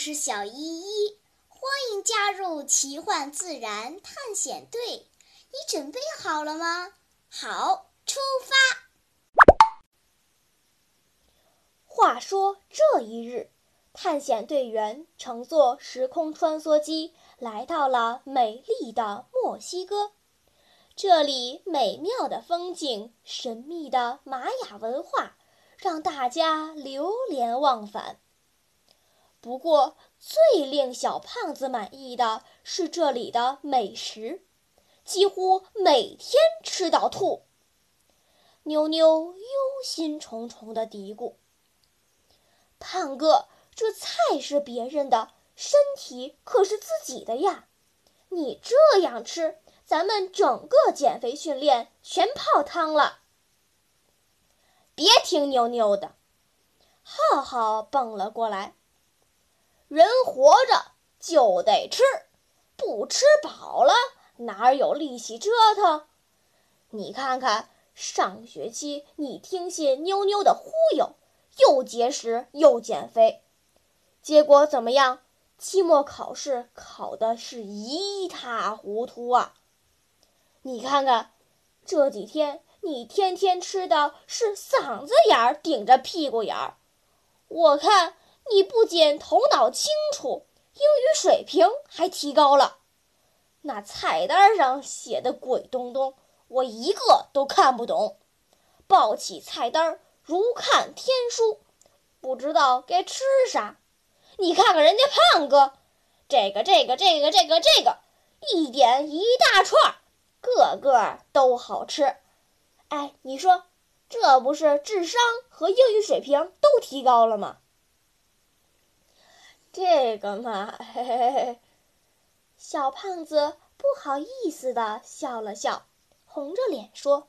我是小依依，欢迎加入奇幻自然探险队。你准备好了吗？好，出发。话说这一日，探险队员乘坐时空穿梭机来到了美丽的墨西哥。这里美妙的风景、神秘的玛雅文化，让大家流连忘返。不过，最令小胖子满意的是这里的美食，几乎每天吃到吐。妞妞忧心忡忡地嘀咕：“胖哥，这菜是别人的，身体可是自己的呀！你这样吃，咱们整个减肥训练全泡汤了。”别听妞妞的，浩浩蹦了过来。人活着就得吃，不吃饱了哪有力气折腾？你看看上学期你听信妞妞的忽悠，又节食又减肥，结果怎么样？期末考试考的是一塌糊涂啊！你看看这几天你天天吃的是嗓子眼儿顶着屁股眼儿，我看。你不仅头脑清楚，英语水平还提高了。那菜单上写的鬼东东，我一个都看不懂。抱起菜单如看天书，不知道该吃啥。你看看人家胖哥，这个这个这个这个这个，一点一大串，个个都好吃。哎，你说这不是智商和英语水平都提高了吗？这个嘛，嘿嘿嘿，小胖子不好意思的笑了笑，红着脸说：“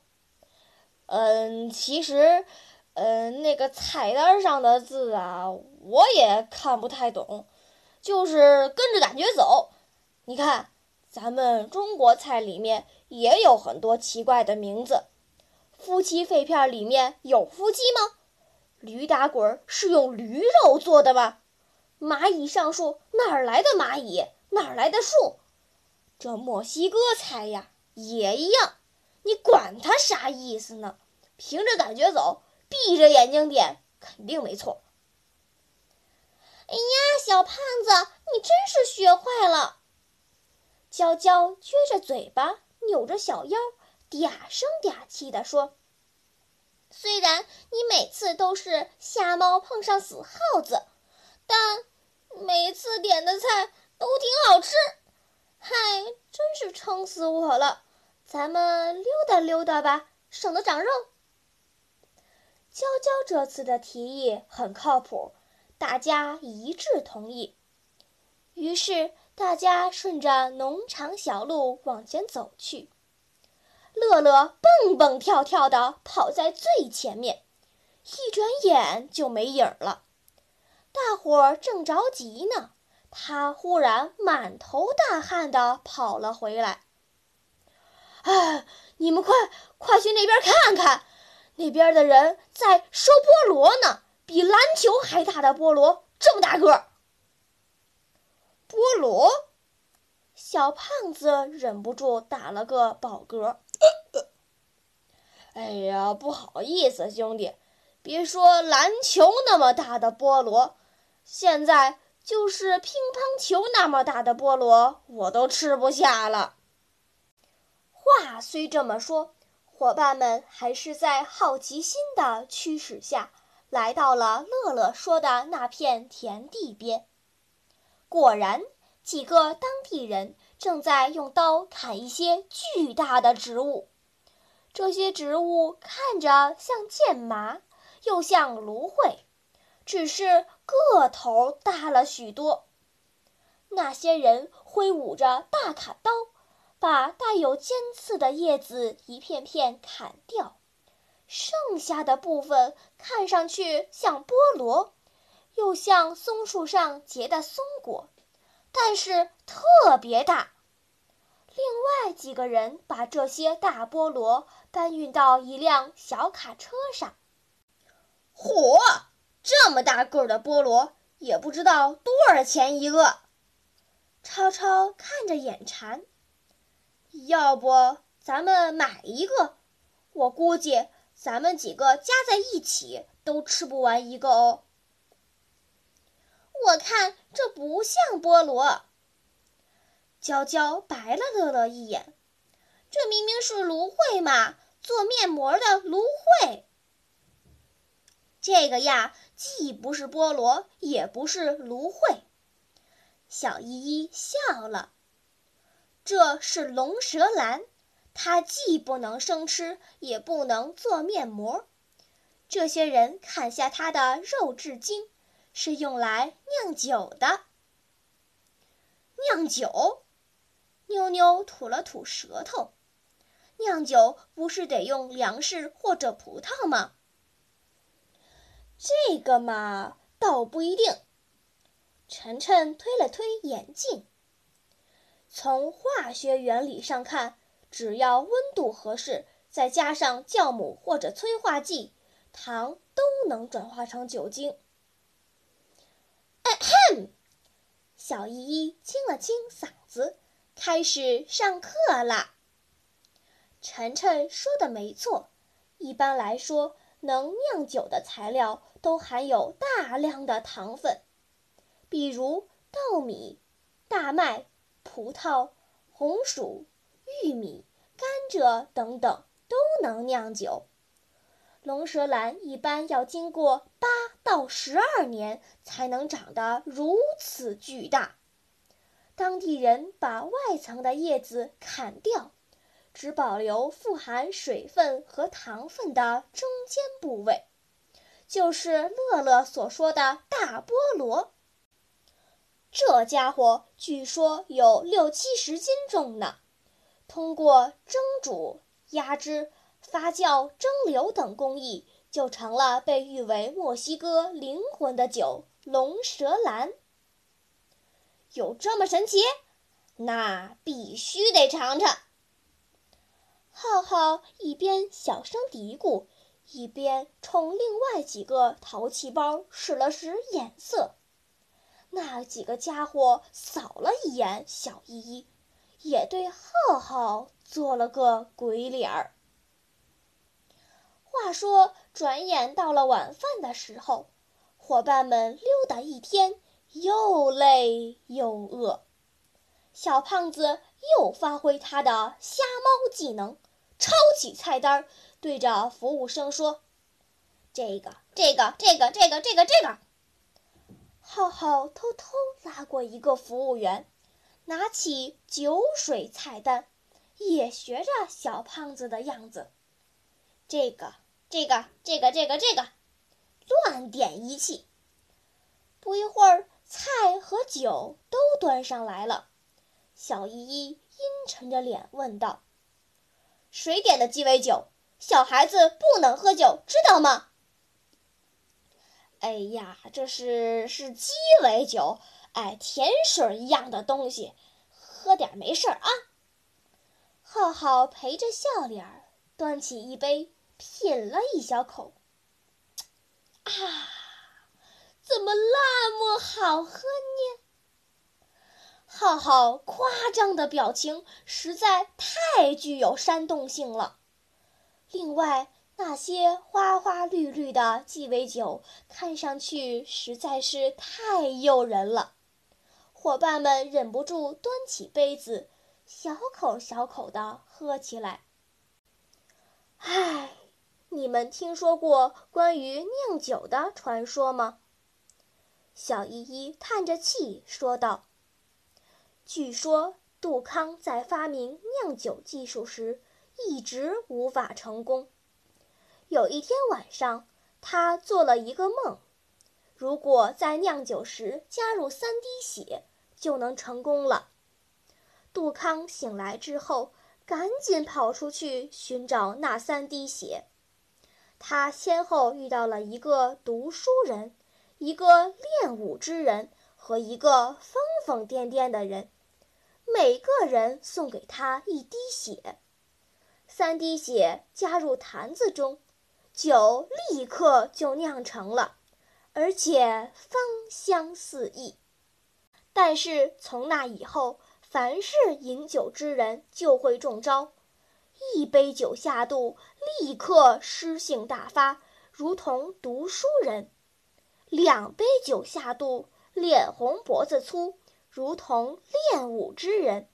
嗯，其实，嗯，那个菜单上的字啊，我也看不太懂，就是跟着感觉走。你看，咱们中国菜里面也有很多奇怪的名字。夫妻肺片里面有夫妻吗？驴打滚是用驴肉做的吗？”蚂蚁上树，哪儿来的蚂蚁？哪儿来的树？这墨西哥菜呀，也一样。你管它啥意思呢？凭着感觉走，闭着眼睛点，肯定没错。哎呀，小胖子，你真是学坏了！娇娇撅着嘴巴，扭着小腰，嗲声嗲气地说：“虽然你每次都是瞎猫碰上死耗子，但……”次点的菜都挺好吃，嗨，真是撑死我了！咱们溜达溜达吧，省得长肉。娇娇这次的提议很靠谱，大家一致同意。于是大家顺着农场小路往前走去，乐乐蹦蹦跳跳的跑在最前面，一转眼就没影儿了。大伙儿正着急呢，他忽然满头大汗的跑了回来。哎，你们快快去那边看看，那边的人在收菠萝呢，比篮球还大的菠萝，这么大个。菠萝，小胖子忍不住打了个饱嗝。哎呀，不好意思，兄弟，别说篮球那么大的菠萝。现在就是乒乓球那么大的菠萝，我都吃不下了。话虽这么说，伙伴们还是在好奇心的驱使下，来到了乐乐说的那片田地边。果然，几个当地人正在用刀砍一些巨大的植物。这些植物看着像剑麻，又像芦荟。只是个头大了许多。那些人挥舞着大砍刀，把带有尖刺的叶子一片片砍掉，剩下的部分看上去像菠萝，又像松树上结的松果，但是特别大。另外几个人把这些大菠萝搬运到一辆小卡车上，火。这么大个儿的菠萝，也不知道多少钱一个。超超看着眼馋，要不咱们买一个？我估计咱们几个加在一起都吃不完一个哦。我看这不像菠萝。娇娇白了乐乐一眼，这明明是芦荟嘛，做面膜的芦荟。这个呀，既不是菠萝，也不是芦荟。小依依笑了，这是龙舌兰，它既不能生吃，也不能做面膜。这些人砍下它的肉质茎，是用来酿酒的。酿酒。妞妞吐了吐舌头，酿酒不是得用粮食或者葡萄吗？这个嘛，倒不一定。晨晨推了推眼镜。从化学原理上看，只要温度合适，再加上酵母或者催化剂，糖都能转化成酒精。小依依清了清嗓子。开始上课啦。晨晨说的没错，一般来说，能酿酒的材料都含有大量的糖分，比如稻米、大麦、葡萄、红薯、玉米、甘蔗等等都能酿酒。龙舌兰一般要经过八到十二年才能长得如此巨大。当地人把外层的叶子砍掉，只保留富含水分和糖分的中间部位，就是乐乐所说的大菠萝。这家伙据说有六七十斤重呢。通过蒸煮、压汁、发酵、蒸馏等工艺，就成了被誉为墨西哥灵魂的酒——龙舌兰。有这么神奇？那必须得尝尝。浩浩一边小声嘀咕，一边冲另外几个淘气包使了使眼色。那几个家伙扫了一眼小依依，也对浩浩做了个鬼脸儿。话说，转眼到了晚饭的时候，伙伴们溜达一天。又累又饿，小胖子又发挥他的瞎猫技能，抄起菜单儿，对着服务生说：“这个，这个，这个，这个，这个，这个。”浩浩偷偷拉过一个服务员，拿起酒水菜单，也学着小胖子的样子：“这个，这个，这个，这个，这个。”乱点一气。不一会儿。菜和酒都端上来了，小依依阴沉着脸问道：“谁点的鸡尾酒？小孩子不能喝酒，知道吗？”“哎呀，这是是鸡尾酒，哎，甜水一样的东西，喝点没事儿啊。”浩浩陪着笑脸，端起一杯品了一小口，啊。怎么那么好喝呢？浩浩夸张的表情实在太具有煽动性了。另外，那些花花绿绿的鸡尾酒看上去实在是太诱人了，伙伴们忍不住端起杯子，小口小口的喝起来。唉，你们听说过关于酿酒的传说吗？小依依叹着气说道：“据说杜康在发明酿酒技术时一直无法成功。有一天晚上，他做了一个梦，如果在酿酒时加入三滴血，就能成功了。杜康醒来之后，赶紧跑出去寻找那三滴血。他先后遇到了一个读书人。”一个练武之人和一个疯疯癫癫的人，每个人送给他一滴血，三滴血加入坛子中，酒立刻就酿成了，而且芳香四溢。但是从那以后，凡是饮酒之人就会中招，一杯酒下肚，立刻诗性大发，如同读书人；两杯酒下肚，脸红脖子粗，如同练武之人；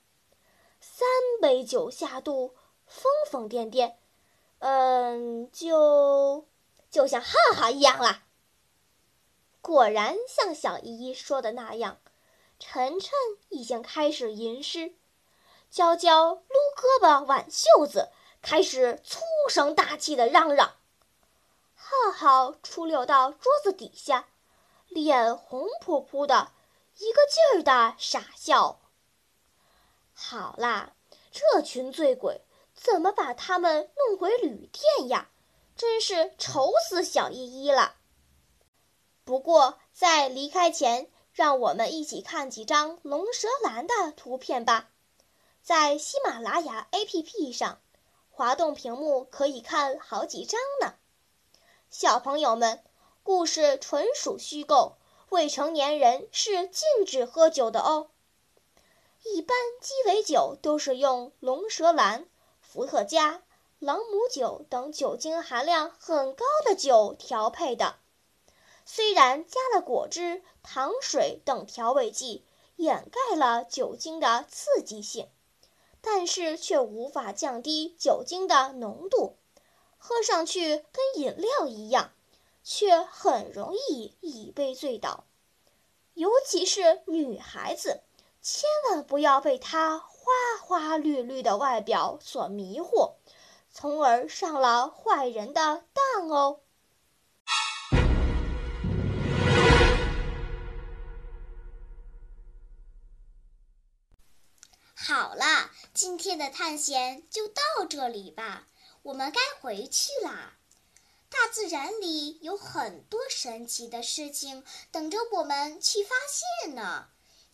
三杯酒下肚，疯疯癫癫，嗯，就就像浩浩一样啦。果然像小依依说的那样，晨晨已经开始吟诗，娇娇撸胳膊挽袖子，开始粗声大气的嚷嚷。浩浩出溜到桌子底下，脸红扑扑的，一个劲儿的傻笑。好啦，这群醉鬼怎么把他们弄回旅店呀？真是愁死小依依了。不过在离开前，让我们一起看几张龙舌兰的图片吧。在喜马拉雅 APP 上，滑动屏幕可以看好几张呢。小朋友们，故事纯属虚构，未成年人是禁止喝酒的哦。一般鸡尾酒都是用龙舌兰、伏特加、朗姆酒等酒精含量很高的酒调配的。虽然加了果汁、糖水等调味剂，掩盖了酒精的刺激性，但是却无法降低酒精的浓度，喝上去跟饮料一样，却很容易一杯醉倒。尤其是女孩子，千万不要被它花花绿绿的外表所迷惑，从而上了坏人的当哦。好了，今天的探险就到这里吧，我们该回去啦。大自然里有很多神奇的事情等着我们去发现呢。